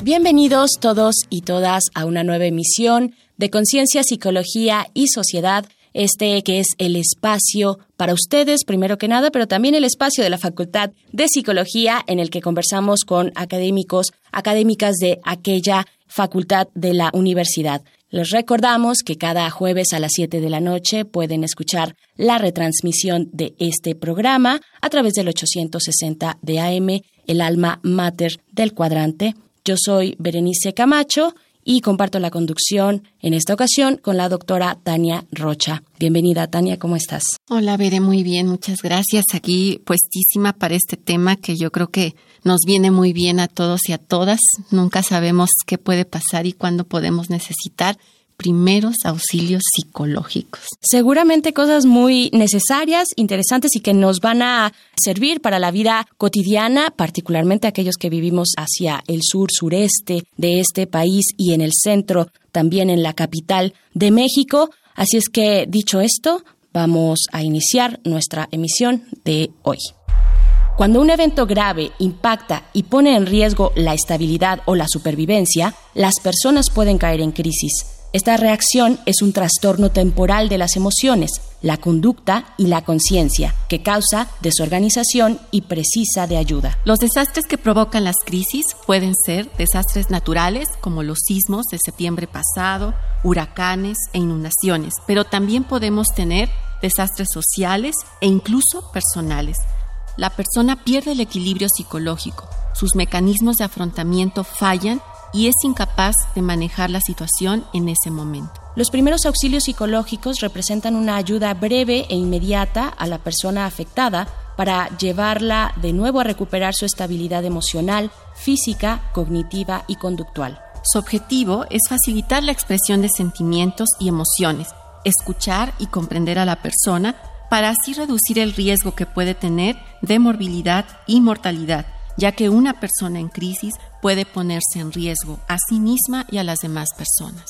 Bienvenidos todos y todas a una nueva emisión de Conciencia, Psicología y Sociedad, este que es el espacio para ustedes, primero que nada, pero también el espacio de la Facultad de Psicología en el que conversamos con académicos, académicas de aquella facultad de la universidad. Les recordamos que cada jueves a las 7 de la noche pueden escuchar la retransmisión de este programa a través del 860 de AM, el alma mater del cuadrante yo soy Berenice Camacho y comparto la conducción en esta ocasión con la doctora Tania Rocha. Bienvenida, Tania, ¿cómo estás? Hola, Bere, muy bien, muchas gracias. Aquí puestísima para este tema que yo creo que nos viene muy bien a todos y a todas. Nunca sabemos qué puede pasar y cuándo podemos necesitar primeros auxilios psicológicos. Seguramente cosas muy necesarias, interesantes y que nos van a servir para la vida cotidiana, particularmente aquellos que vivimos hacia el sur, sureste de este país y en el centro, también en la capital de México. Así es que, dicho esto, vamos a iniciar nuestra emisión de hoy. Cuando un evento grave impacta y pone en riesgo la estabilidad o la supervivencia, las personas pueden caer en crisis esta reacción es un trastorno temporal de las emociones, la conducta y la conciencia, que causa desorganización y precisa de ayuda. Los desastres que provocan las crisis pueden ser desastres naturales, como los sismos de septiembre pasado, huracanes e inundaciones, pero también podemos tener desastres sociales e incluso personales. La persona pierde el equilibrio psicológico, sus mecanismos de afrontamiento fallan y es incapaz de manejar la situación en ese momento. Los primeros auxilios psicológicos representan una ayuda breve e inmediata a la persona afectada para llevarla de nuevo a recuperar su estabilidad emocional, física, cognitiva y conductual. Su objetivo es facilitar la expresión de sentimientos y emociones, escuchar y comprender a la persona para así reducir el riesgo que puede tener de morbilidad y mortalidad ya que una persona en crisis puede ponerse en riesgo a sí misma y a las demás personas.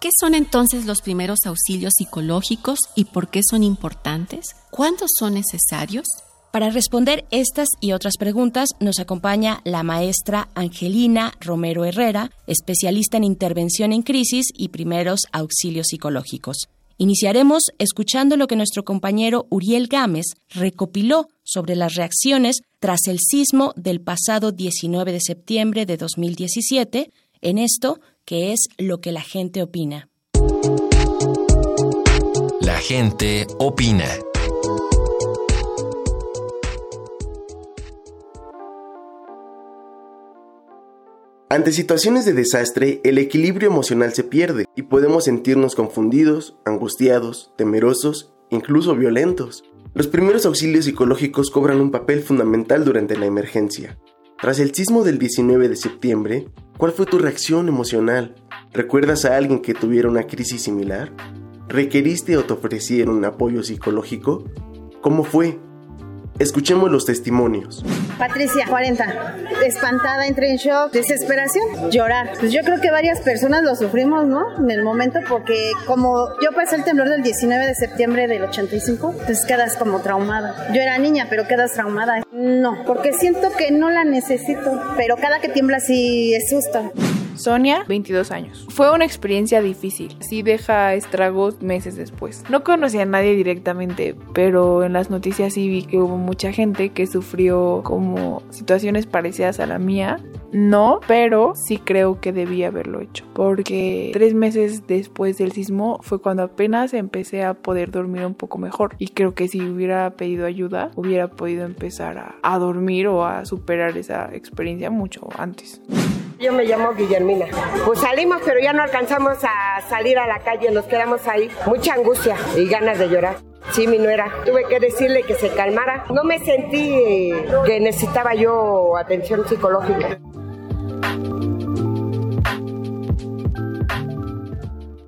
¿Qué son entonces los primeros auxilios psicológicos y por qué son importantes? ¿Cuándo son necesarios? Para responder estas y otras preguntas nos acompaña la maestra Angelina Romero Herrera, especialista en intervención en crisis y primeros auxilios psicológicos. Iniciaremos escuchando lo que nuestro compañero Uriel Gámez recopiló sobre las reacciones tras el sismo del pasado 19 de septiembre de 2017 en esto que es lo que la gente opina. La gente opina. Ante situaciones de desastre, el equilibrio emocional se pierde y podemos sentirnos confundidos, angustiados, temerosos, incluso violentos. Los primeros auxilios psicológicos cobran un papel fundamental durante la emergencia. Tras el sismo del 19 de septiembre, ¿cuál fue tu reacción emocional? ¿Recuerdas a alguien que tuviera una crisis similar? ¿Requeriste o te ofrecieron apoyo psicológico? ¿Cómo fue? Escuchemos los testimonios. Patricia, 40. Espantada, entré en shock, desesperación, llorar. Pues yo creo que varias personas lo sufrimos, ¿no? En el momento, porque como yo pasé el temblor del 19 de septiembre del 85, pues quedas como traumada. Yo era niña, pero quedas traumada. No, porque siento que no la necesito, pero cada que tiembla sí es susto. Sonia, 22 años. Fue una experiencia difícil, sí deja estragos meses después. No conocí a nadie directamente, pero en las noticias sí vi que hubo mucha gente que sufrió como situaciones parecidas a la mía. No, pero sí creo que debía haberlo hecho, porque tres meses después del sismo fue cuando apenas empecé a poder dormir un poco mejor y creo que si hubiera pedido ayuda hubiera podido empezar a, a dormir o a superar esa experiencia mucho antes. Yo me llamo Guillermina. Pues salimos, pero ya no alcanzamos a salir a la calle, nos quedamos ahí. Mucha angustia y ganas de llorar. Sí, mi nuera. Tuve que decirle que se calmara. No me sentí eh, que necesitaba yo atención psicológica.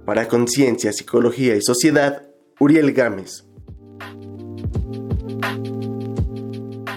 Para Conciencia, Psicología y Sociedad, Uriel Gámez.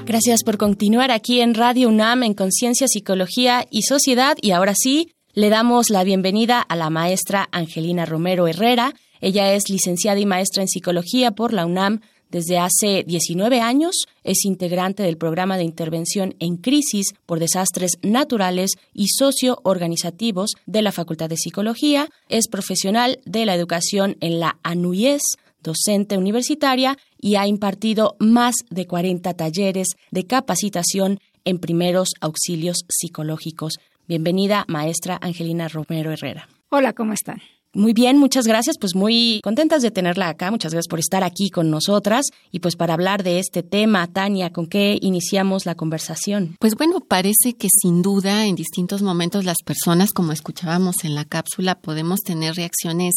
Gracias por continuar aquí en Radio UNAM en Conciencia, Psicología y Sociedad. Y ahora sí, le damos la bienvenida a la maestra Angelina Romero Herrera. Ella es licenciada y maestra en Psicología por la UNAM desde hace 19 años. Es integrante del programa de intervención en crisis por desastres naturales y socioorganizativos de la Facultad de Psicología. Es profesional de la educación en la ANUYES docente universitaria y ha impartido más de 40 talleres de capacitación en primeros auxilios psicológicos. Bienvenida, maestra Angelina Romero Herrera. Hola, ¿cómo están? Muy bien, muchas gracias. Pues muy contentas de tenerla acá. Muchas gracias por estar aquí con nosotras. Y pues para hablar de este tema, Tania, ¿con qué iniciamos la conversación? Pues bueno, parece que sin duda en distintos momentos las personas, como escuchábamos en la cápsula, podemos tener reacciones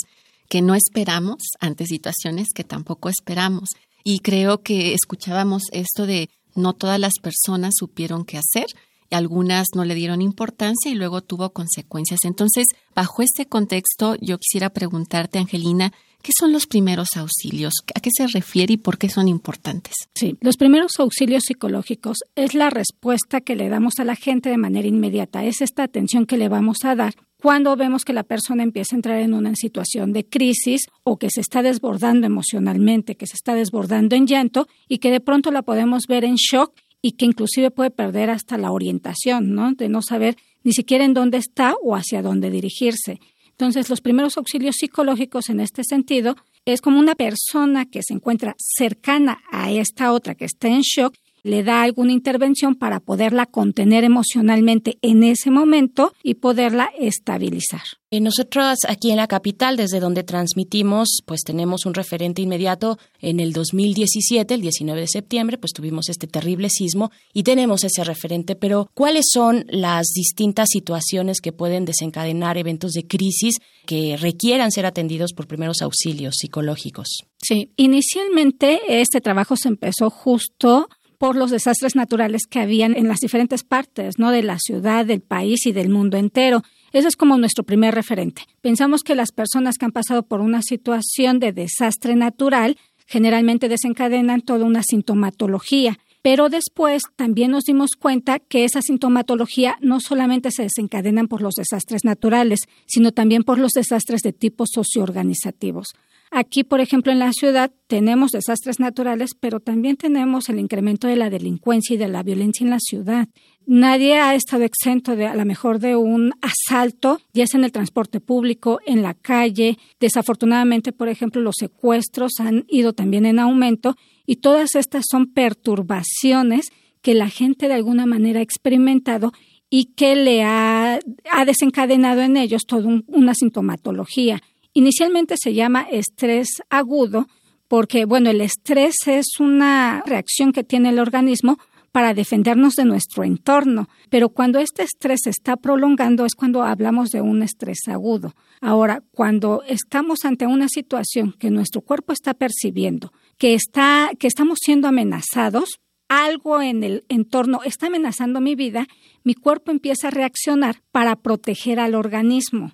que no esperamos ante situaciones que tampoco esperamos. Y creo que escuchábamos esto de no todas las personas supieron qué hacer, algunas no le dieron importancia y luego tuvo consecuencias. Entonces, bajo este contexto, yo quisiera preguntarte, Angelina, ¿qué son los primeros auxilios? ¿A qué se refiere y por qué son importantes? Sí, los primeros auxilios psicológicos es la respuesta que le damos a la gente de manera inmediata, es esta atención que le vamos a dar cuando vemos que la persona empieza a entrar en una situación de crisis o que se está desbordando emocionalmente, que se está desbordando en llanto y que de pronto la podemos ver en shock y que inclusive puede perder hasta la orientación, ¿no? De no saber ni siquiera en dónde está o hacia dónde dirigirse. Entonces, los primeros auxilios psicológicos en este sentido es como una persona que se encuentra cercana a esta otra que está en shock le da alguna intervención para poderla contener emocionalmente en ese momento y poderla estabilizar. Y nosotros aquí en la capital, desde donde transmitimos, pues tenemos un referente inmediato. En el 2017, el 19 de septiembre, pues tuvimos este terrible sismo y tenemos ese referente. Pero, ¿cuáles son las distintas situaciones que pueden desencadenar eventos de crisis que requieran ser atendidos por primeros auxilios psicológicos? Sí, inicialmente este trabajo se empezó justo por los desastres naturales que habían en las diferentes partes, ¿no? De la ciudad, del país y del mundo entero. Ese es como nuestro primer referente. Pensamos que las personas que han pasado por una situación de desastre natural generalmente desencadenan toda una sintomatología. Pero después también nos dimos cuenta que esa sintomatología no solamente se desencadenan por los desastres naturales, sino también por los desastres de tipo socioorganizativos. Aquí, por ejemplo, en la ciudad tenemos desastres naturales, pero también tenemos el incremento de la delincuencia y de la violencia en la ciudad. Nadie ha estado exento de a lo mejor de un asalto, ya sea en el transporte público, en la calle. Desafortunadamente, por ejemplo, los secuestros han ido también en aumento y todas estas son perturbaciones que la gente de alguna manera ha experimentado y que le ha, desencadenado en ellos toda una sintomatología. Inicialmente se llama estrés agudo porque, bueno, el estrés es una reacción que tiene el organismo para defendernos de nuestro entorno, pero cuando este estrés se está prolongando es cuando hablamos de un estrés agudo. Ahora, cuando estamos ante una situación que nuestro cuerpo está percibiendo, que está que estamos siendo amenazados, algo en el entorno está amenazando mi vida, mi cuerpo empieza a reaccionar para proteger al organismo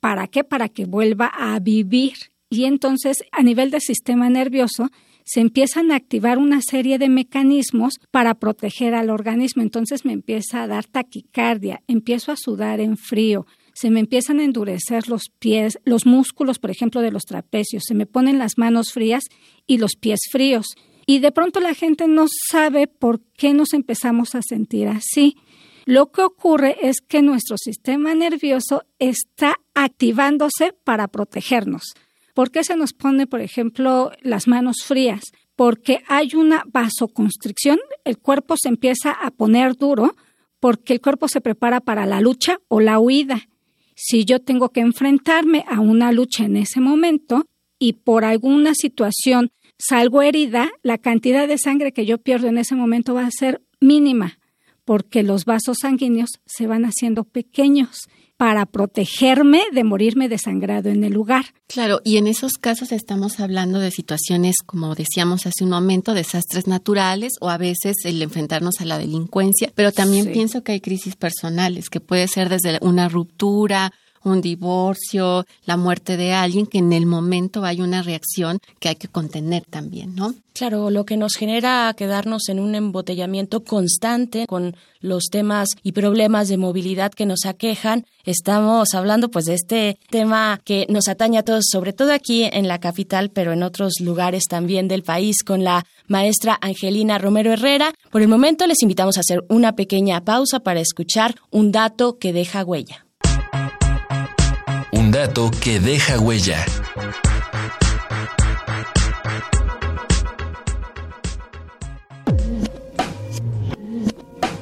¿Para qué? Para que vuelva a vivir. Y entonces, a nivel del sistema nervioso, se empiezan a activar una serie de mecanismos para proteger al organismo. Entonces me empieza a dar taquicardia, empiezo a sudar en frío, se me empiezan a endurecer los pies, los músculos, por ejemplo, de los trapecios, se me ponen las manos frías y los pies fríos. Y de pronto la gente no sabe por qué nos empezamos a sentir así. Lo que ocurre es que nuestro sistema nervioso está activándose para protegernos. ¿Por qué se nos pone, por ejemplo, las manos frías? Porque hay una vasoconstricción, el cuerpo se empieza a poner duro porque el cuerpo se prepara para la lucha o la huida. Si yo tengo que enfrentarme a una lucha en ese momento y por alguna situación salgo herida, la cantidad de sangre que yo pierdo en ese momento va a ser mínima porque los vasos sanguíneos se van haciendo pequeños para protegerme de morirme desangrado en el lugar. Claro, y en esos casos estamos hablando de situaciones, como decíamos hace un momento, desastres naturales o a veces el enfrentarnos a la delincuencia, pero también pienso que hay crisis personales, que puede ser desde una ruptura, un divorcio, la muerte de alguien, que en el momento hay una reacción que hay que contener también, ¿no? Claro, lo que nos genera quedarnos en un embotellamiento constante con los temas y problemas de movilidad que nos aquejan. Estamos hablando pues de este tema que nos atañe a todos, sobre todo aquí en la capital, pero en otros lugares también del país, con la maestra Angelina Romero Herrera. Por el momento les invitamos a hacer una pequeña pausa para escuchar un dato que deja huella. Un dato que deja huella.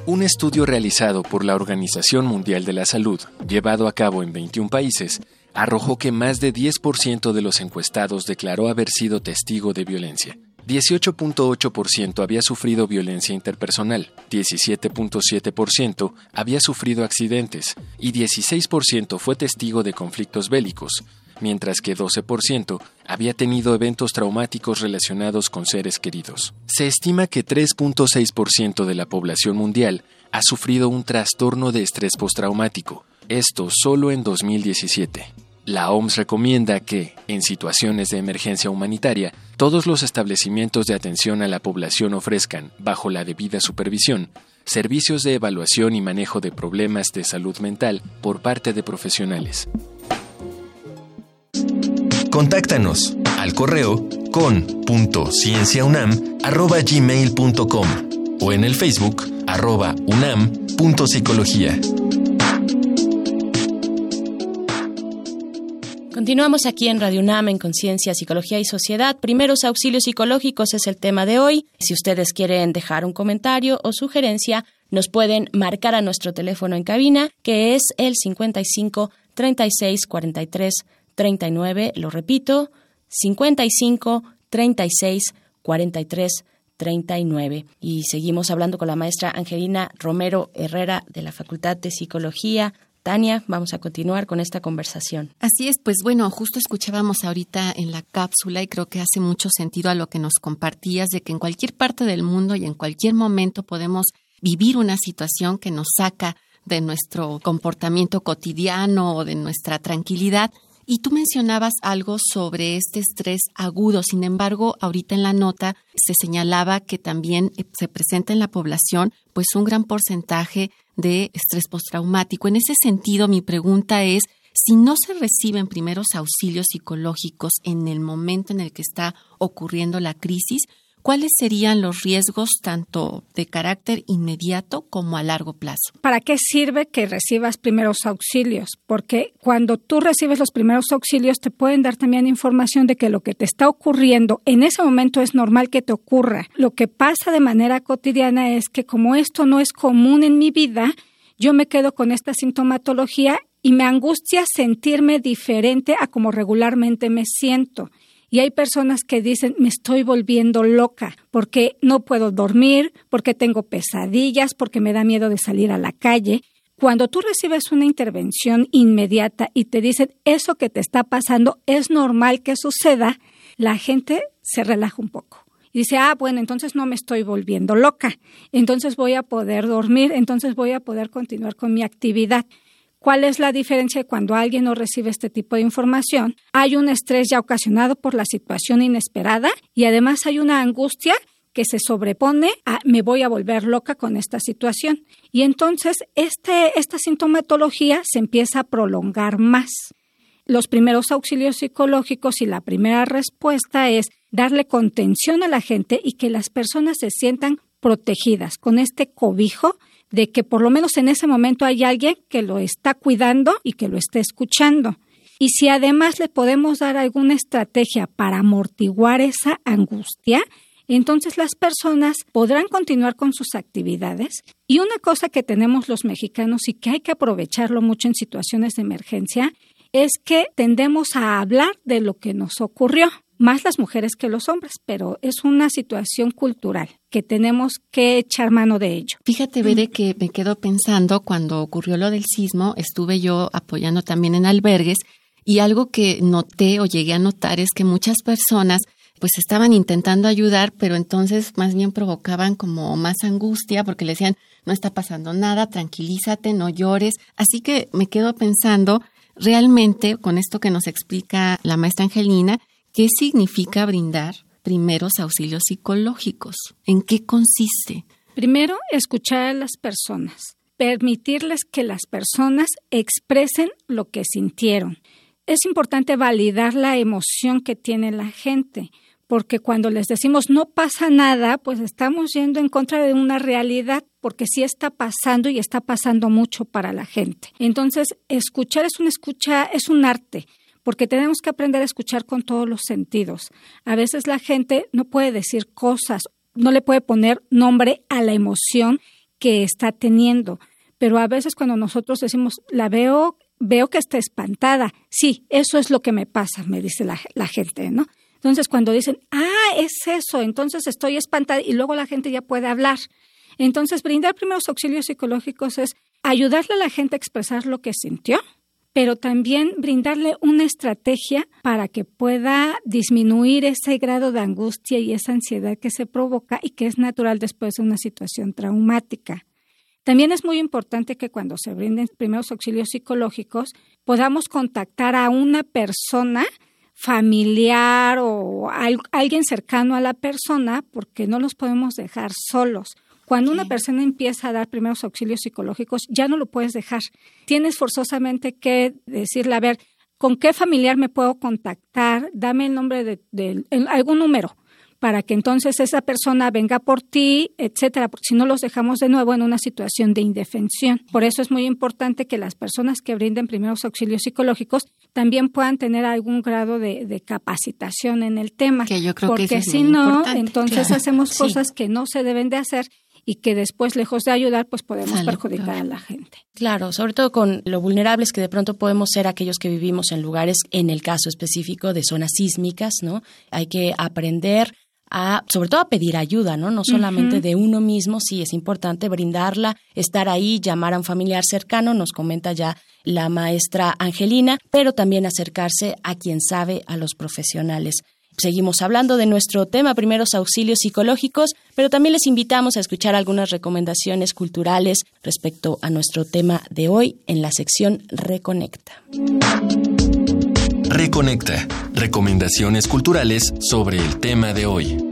Un estudio realizado por la Organización Mundial de la Salud, llevado a cabo en 21 países, arrojó que más de 10% de los encuestados declaró haber sido testigo de violencia. 18.8% había sufrido violencia interpersonal, 17.7% había sufrido accidentes y 16% fue testigo de conflictos bélicos, mientras que 12% había tenido eventos traumáticos relacionados con seres queridos. Se estima que 3.6% de la población mundial ha sufrido un trastorno de estrés postraumático, esto solo en 2017. La OMS recomienda que, en situaciones de emergencia humanitaria, todos los establecimientos de atención a la población ofrezcan, bajo la debida supervisión, servicios de evaluación y manejo de problemas de salud mental por parte de profesionales. Contáctanos al correo con.cienciaunam.gmail.com o en el Facebook arroba unam.psicología. Continuamos aquí en Radio UNAM en Conciencia, Psicología y Sociedad. Primeros auxilios psicológicos es el tema de hoy. Si ustedes quieren dejar un comentario o sugerencia, nos pueden marcar a nuestro teléfono en cabina, que es el 55 36 43 39, lo repito, 55 36 43 39. Y seguimos hablando con la maestra Angelina Romero Herrera de la Facultad de Psicología. Tania, vamos a continuar con esta conversación. Así es, pues bueno, justo escuchábamos ahorita en la cápsula y creo que hace mucho sentido a lo que nos compartías de que en cualquier parte del mundo y en cualquier momento podemos vivir una situación que nos saca de nuestro comportamiento cotidiano o de nuestra tranquilidad y tú mencionabas algo sobre este estrés agudo. Sin embargo, ahorita en la nota se señalaba que también eh, se presenta en la población pues un gran porcentaje de estrés postraumático. En ese sentido, mi pregunta es, si no se reciben primeros auxilios psicológicos en el momento en el que está ocurriendo la crisis, ¿cuáles serían los riesgos tanto de carácter inmediato como a largo plazo? ¿Para qué sirve que recibas primeros auxilios? Porque cuando tú recibes los primeros auxilios te pueden dar también información de que lo que te está ocurriendo en ese momento es normal que te ocurra. Lo que pasa de manera cotidiana es que como esto no es común en mi vida, yo me quedo con esta sintomatología y me angustia sentirme diferente a como regularmente me siento. Y hay personas que dicen, me estoy volviendo loca porque no puedo dormir, porque tengo pesadillas, porque me da miedo de salir a la calle. Cuando tú recibes una intervención inmediata y te dicen, eso que te está pasando es normal que suceda, la gente se relaja un poco. Y dice, ah, bueno, entonces no me estoy volviendo loca, entonces voy a poder dormir, entonces voy a poder continuar con mi actividad. ¿Cuál es la diferencia cuando alguien no recibe este tipo de información? Hay un estrés ya ocasionado por la situación inesperada y además hay una angustia que se sobrepone a me voy a volver loca con esta situación. Y entonces este, esta sintomatología se empieza a prolongar más. Los primeros auxilios psicológicos y la primera respuesta es darle contención a la gente y que las personas se sientan protegidas con este cobijo de que por lo menos en ese momento hay alguien que lo está cuidando y que lo está escuchando. Y si además le podemos dar alguna estrategia para amortiguar esa angustia, entonces las personas podrán continuar con sus actividades. Y una cosa que tenemos los mexicanos y que hay que aprovecharlo mucho en situaciones de emergencia es que tendemos a hablar de lo que nos ocurrió más las mujeres que los hombres, pero es una situación cultural que tenemos que echar mano de ello. Fíjate, Bere, que me quedo pensando cuando ocurrió lo del sismo, estuve yo apoyando también en albergues y algo que noté o llegué a notar es que muchas personas pues estaban intentando ayudar, pero entonces más bien provocaban como más angustia porque le decían, no está pasando nada, tranquilízate, no llores. Así que me quedo pensando realmente, con esto que nos explica la maestra Angelina, ¿qué significa brindar primeros auxilios psicológicos? ¿En qué consiste? Primero, escuchar a las personas, permitirles que las personas expresen lo que sintieron. Es importante validar la emoción que tiene la gente, porque cuando les decimos no pasa nada, pues estamos yendo en contra de una realidad, porque sí está pasando y está pasando mucho para la gente. Entonces, escuchar es un escucha, es un arte, porque tenemos que aprender a escuchar con todos los sentidos. A veces la gente no puede decir cosas, no le puede poner nombre a la emoción que está teniendo, pero a veces cuando nosotros decimos la veo veo que está espantada. Sí, eso es lo que me pasa, me dice la, la gente, ¿no? Entonces, cuando dicen, ah, es eso, entonces estoy espantada y luego la gente ya puede hablar. Entonces, brindar primeros auxilios psicológicos es ayudarle a la gente a expresar lo que sintió, pero también brindarle una estrategia para que pueda disminuir ese grado de angustia y esa ansiedad que se provoca y que es natural después de una situación traumática. También es muy importante que cuando se brinden primeros auxilios psicológicos podamos contactar a una persona familiar o alguien cercano a la persona porque no los podemos dejar solos. Cuando una persona empieza a dar primeros auxilios psicológicos, ya no lo puedes dejar. Tienes forzosamente que decirle, a ver, ¿con qué familiar me puedo contactar? Dame el nombre de, de algún número para que entonces esa persona venga por ti, etcétera, porque si no los dejamos de nuevo en una situación de indefensión. Por eso es muy importante que las personas que brinden primeros auxilios psicológicos también puedan tener algún grado de, capacitación en el tema. Que yo creo porque que si no, entonces hacemos cosas que no se deben de hacer y que después, lejos de ayudar, pues podemos perjudicar a la gente. Claro, sobre todo con lo vulnerables que de pronto podemos ser aquellos que vivimos en lugares, en el caso específico de zonas sísmicas, ¿no? Hay que aprender a, sobre todo a pedir ayuda, ¿no? No solamente de uno mismo, sí es importante brindarla, estar ahí, llamar a un familiar cercano, nos comenta ya la maestra Angelina, pero también acercarse a quien sabe, a los profesionales. Seguimos hablando de nuestro tema, primeros auxilios psicológicos, pero también les invitamos a escuchar algunas recomendaciones culturales respecto a nuestro tema de hoy en la sección Reconecta. Reconecta. Recomendaciones culturales sobre el tema de hoy.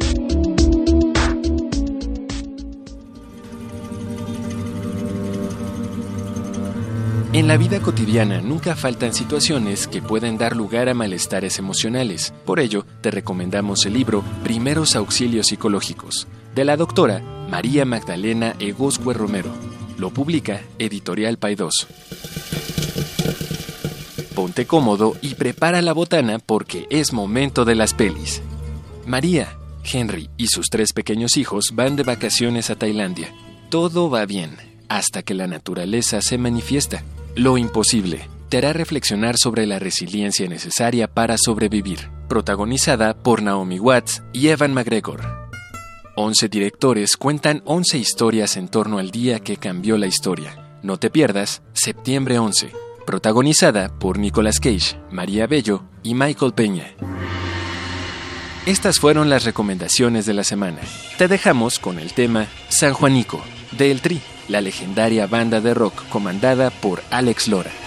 En la vida cotidiana nunca faltan situaciones que pueden dar lugar a malestares emocionales. Por ello, te recomendamos el libro Primeros Auxilios Psicológicos, de la doctora María Magdalena Egoscue Romero. Lo publica Editorial Paidós. Ponte cómodo y prepara la botana porque es momento de las pelis. María, Henry y sus tres pequeños hijos van de vacaciones a Tailandia. Todo va bien, hasta que la naturaleza se manifiesta. Lo imposible te hará reflexionar sobre la resiliencia necesaria para sobrevivir. Protagonizada por Naomi Watts y Evan McGregor. 11 directores cuentan 11 historias en torno al día que cambió la historia. No te pierdas, septiembre 11, protagonizada por Nicolas Cage, María Bello y Michael Peña. Estas fueron las recomendaciones de la semana. Te dejamos con el tema San Juanico, de El Tri, la legendaria banda de rock comandada por Alex Lora.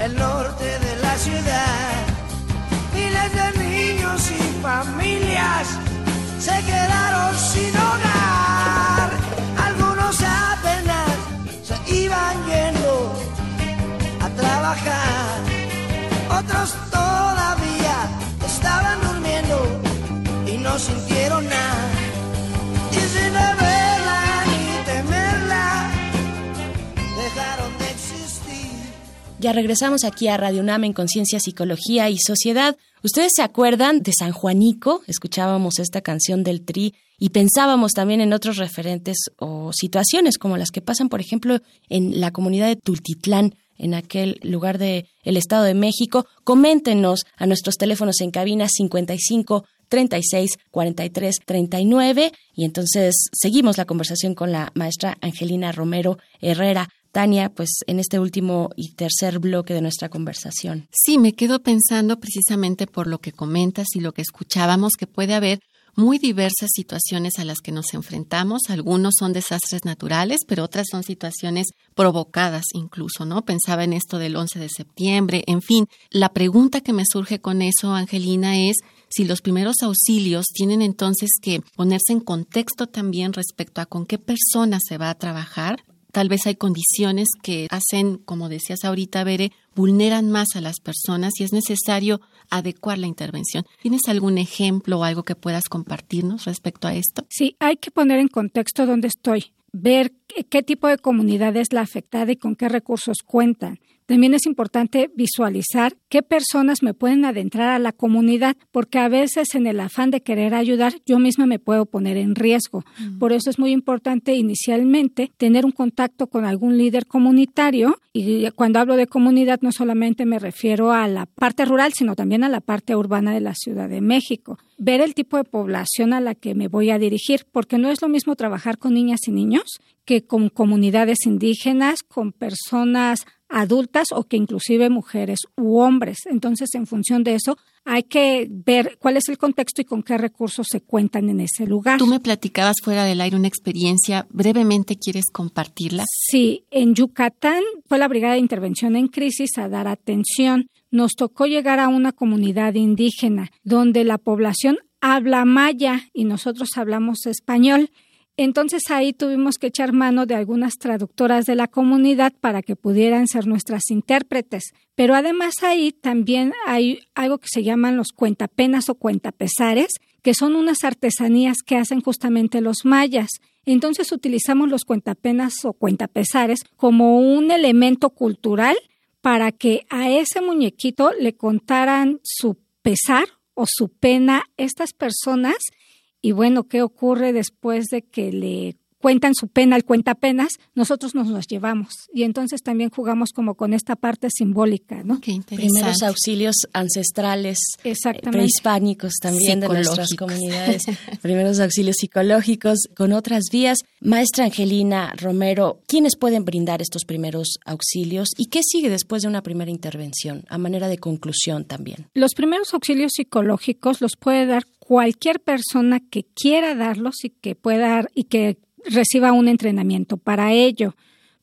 El norte de la ciudad. Miles de niños y familias se quedaron sin hogar. Algunos apenas se iban yendo a trabajar. Otros todavía estaban durmiendo y no sintieron nada. Ya regresamos aquí a Radio UNAM en Conciencia, Psicología y Sociedad. ¿Ustedes se acuerdan de San Juanico? Escuchábamos esta canción del Tri y pensábamos también en otros referentes o situaciones como las que pasan, por ejemplo, en la comunidad de Tultitlán, en aquel lugar del el Estado de México. Coméntenos a nuestros teléfonos en cabina 55 36 43 39 y entonces seguimos la conversación con la maestra Angelina Romero Herrera. Tania, pues en este último y tercer bloque de nuestra conversación. Sí, me quedo pensando precisamente por lo que comentas y lo que escuchábamos, que puede haber muy diversas situaciones a las que nos enfrentamos. Algunos son desastres naturales, pero otras son situaciones provocadas incluso, ¿no? Pensaba en esto del 11 de septiembre. En fin, la pregunta que me surge con eso, Angelina, es si los primeros auxilios tienen entonces que ponerse en contexto también respecto a con qué persona se va a trabajar, tal vez hay condiciones que hacen, como decías ahorita, Bere, vulneran más a las personas y es necesario adecuar la intervención. ¿Tienes algún ejemplo o algo que puedas compartirnos respecto a esto? Sí, hay que poner en contexto dónde estoy, ver qué tipo de comunidad es la afectada y con qué recursos cuentan. También es importante visualizar qué personas me pueden adentrar a la comunidad, porque a veces en el afán de querer ayudar, yo misma me puedo poner en riesgo. Por eso es muy importante inicialmente tener un contacto con algún líder comunitario. Y cuando hablo de comunidad, no solamente me refiero a la parte rural, sino también a la parte urbana de la Ciudad de México. Ver el tipo de población a la que me voy a dirigir, porque no es lo mismo trabajar con niñas y niños que con comunidades indígenas, con personas adultas o que inclusive mujeres u hombres. Entonces, en función de eso, hay que ver cuál es el contexto y con qué recursos se cuentan en ese lugar. Tú me platicabas fuera del aire una experiencia, brevemente quieres compartirla. Sí, en Yucatán fue la Brigada de Intervención en Crisis a dar atención. Nos tocó llegar a una comunidad indígena donde la población habla maya y nosotros hablamos español. Entonces ahí tuvimos que echar mano de algunas traductoras de la comunidad para que pudieran ser nuestras intérpretes. Pero además ahí también hay algo que se llaman los cuentapenas o cuentapesares, que son unas artesanías que hacen justamente los mayas. Entonces utilizamos los cuentapenas o cuentapesares como un elemento cultural para que a ese muñequito le contaran su pesar o su pena estas personas y bueno, ¿qué ocurre después de que le cuentan su pena al cuentapenas, nosotros nos los llevamos. Y entonces también jugamos como con esta parte simbólica, ¿no? Qué Primeros auxilios ancestrales, eh, prehispánicos también de nuestras comunidades. Primeros auxilios psicológicos con otras vías. Maestra Angelina Romero, ¿quiénes pueden brindar estos primeros auxilios y qué sigue después de una primera intervención, a manera de conclusión también? Los primeros auxilios psicológicos los puede dar cualquier persona que quiera darlos y que pueda y que reciba un entrenamiento para ello.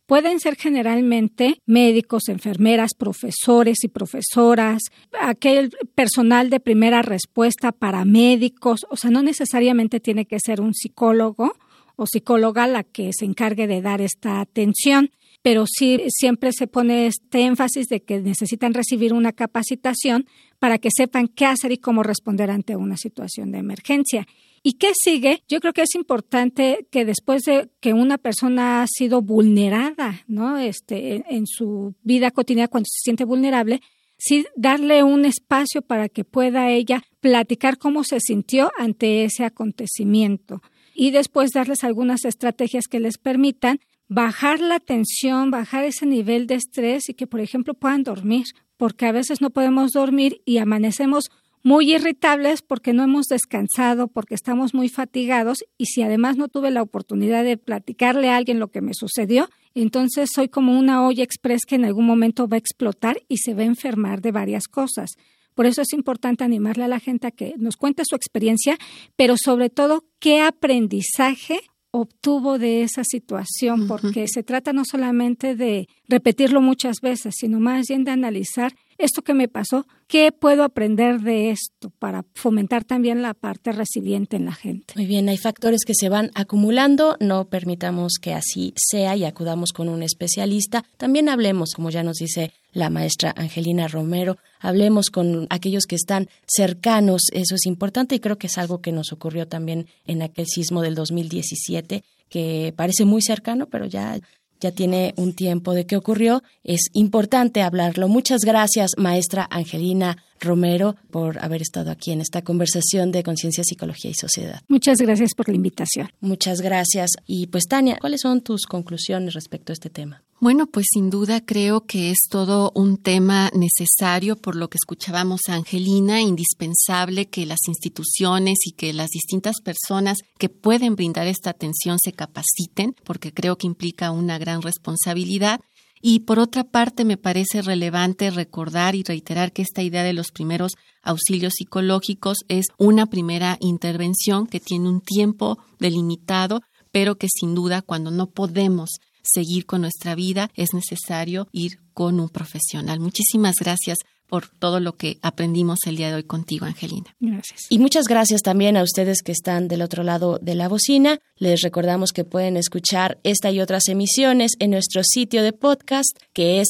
Pueden ser generalmente médicos, enfermeras, profesores y profesoras, aquel personal de primera respuesta para médicos, o sea, no necesariamente tiene que ser un psicólogo o psicóloga la que se encargue de dar esta atención, pero sí siempre se pone este énfasis de que necesitan recibir una capacitación para que sepan qué hacer y cómo responder ante una situación de emergencia. ¿Y qué sigue? Yo creo que es importante que después de que una persona ha sido vulnerada, ¿no? Este, en, su vida cotidiana cuando se siente vulnerable, sí darle un espacio para que pueda ella platicar cómo se sintió ante ese acontecimiento y después darles algunas estrategias que les permitan bajar la tensión, bajar ese nivel de estrés y que, por ejemplo, puedan dormir, porque a veces no podemos dormir y amanecemos muy irritables porque no hemos descansado, porque estamos muy fatigados y si además no tuve la oportunidad de platicarle a alguien lo que me sucedió, entonces soy como una olla express que en algún momento va a explotar y se va a enfermar de varias cosas. Por eso es importante animarle a la gente a que nos cuente su experiencia, pero sobre todo qué aprendizaje obtuvo de esa situación, porque se trata no solamente de repetirlo muchas veces, sino más bien de analizar esto que me pasó, qué puedo aprender de esto para fomentar también la parte resiliente en la gente. Muy bien, hay factores que se van acumulando, no permitamos que así sea y acudamos con un especialista. También hablemos, como ya nos dice la maestra Angelina Romero, hablemos con aquellos que están cercanos, eso es importante y creo que es algo que nos ocurrió también en aquel sismo del 2017 que parece muy cercano, pero ya ya tiene un tiempo de que ocurrió, es importante hablarlo. Muchas gracias, maestra Angelina Romero, por haber estado aquí en esta conversación de conciencia, psicología y sociedad. Muchas gracias por la invitación. Muchas gracias. Y pues Tania, ¿cuáles son tus conclusiones respecto a este tema? Bueno, pues sin duda creo que es todo un tema necesario, por lo que escuchábamos a Angelina, indispensable que las instituciones y que las distintas personas que pueden brindar esta atención se capaciten, porque creo que implica una gran responsabilidad. Y por otra parte, me parece relevante recordar y reiterar que esta idea de los primeros auxilios psicológicos es una primera intervención que tiene un tiempo delimitado, pero que sin duda cuando no podemos seguir con nuestra vida, es necesario ir con un profesional. Muchísimas gracias por todo lo que aprendimos el día de hoy contigo, Angelina. Gracias. Y muchas gracias también a ustedes que están del otro lado de la bocina. Les recordamos que pueden escuchar esta y otras emisiones en nuestro sitio de podcast, que es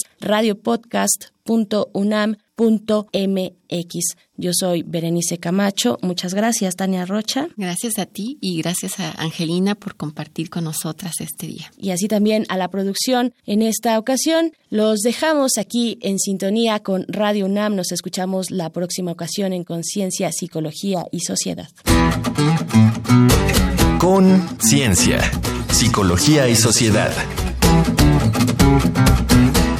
radiopodcast.unam.mx. Yo soy Berenice Camacho. Muchas gracias, Tania Rocha. Gracias a ti y gracias a Angelina por compartir con nosotras este día. Y así también a la producción en esta ocasión. Los dejamos aquí en sintonía con Radio UNAM. Nos escuchamos la próxima ocasión en Conciencia, Psicología y Sociedad. Con Ciencia, Psicología y Sociedad.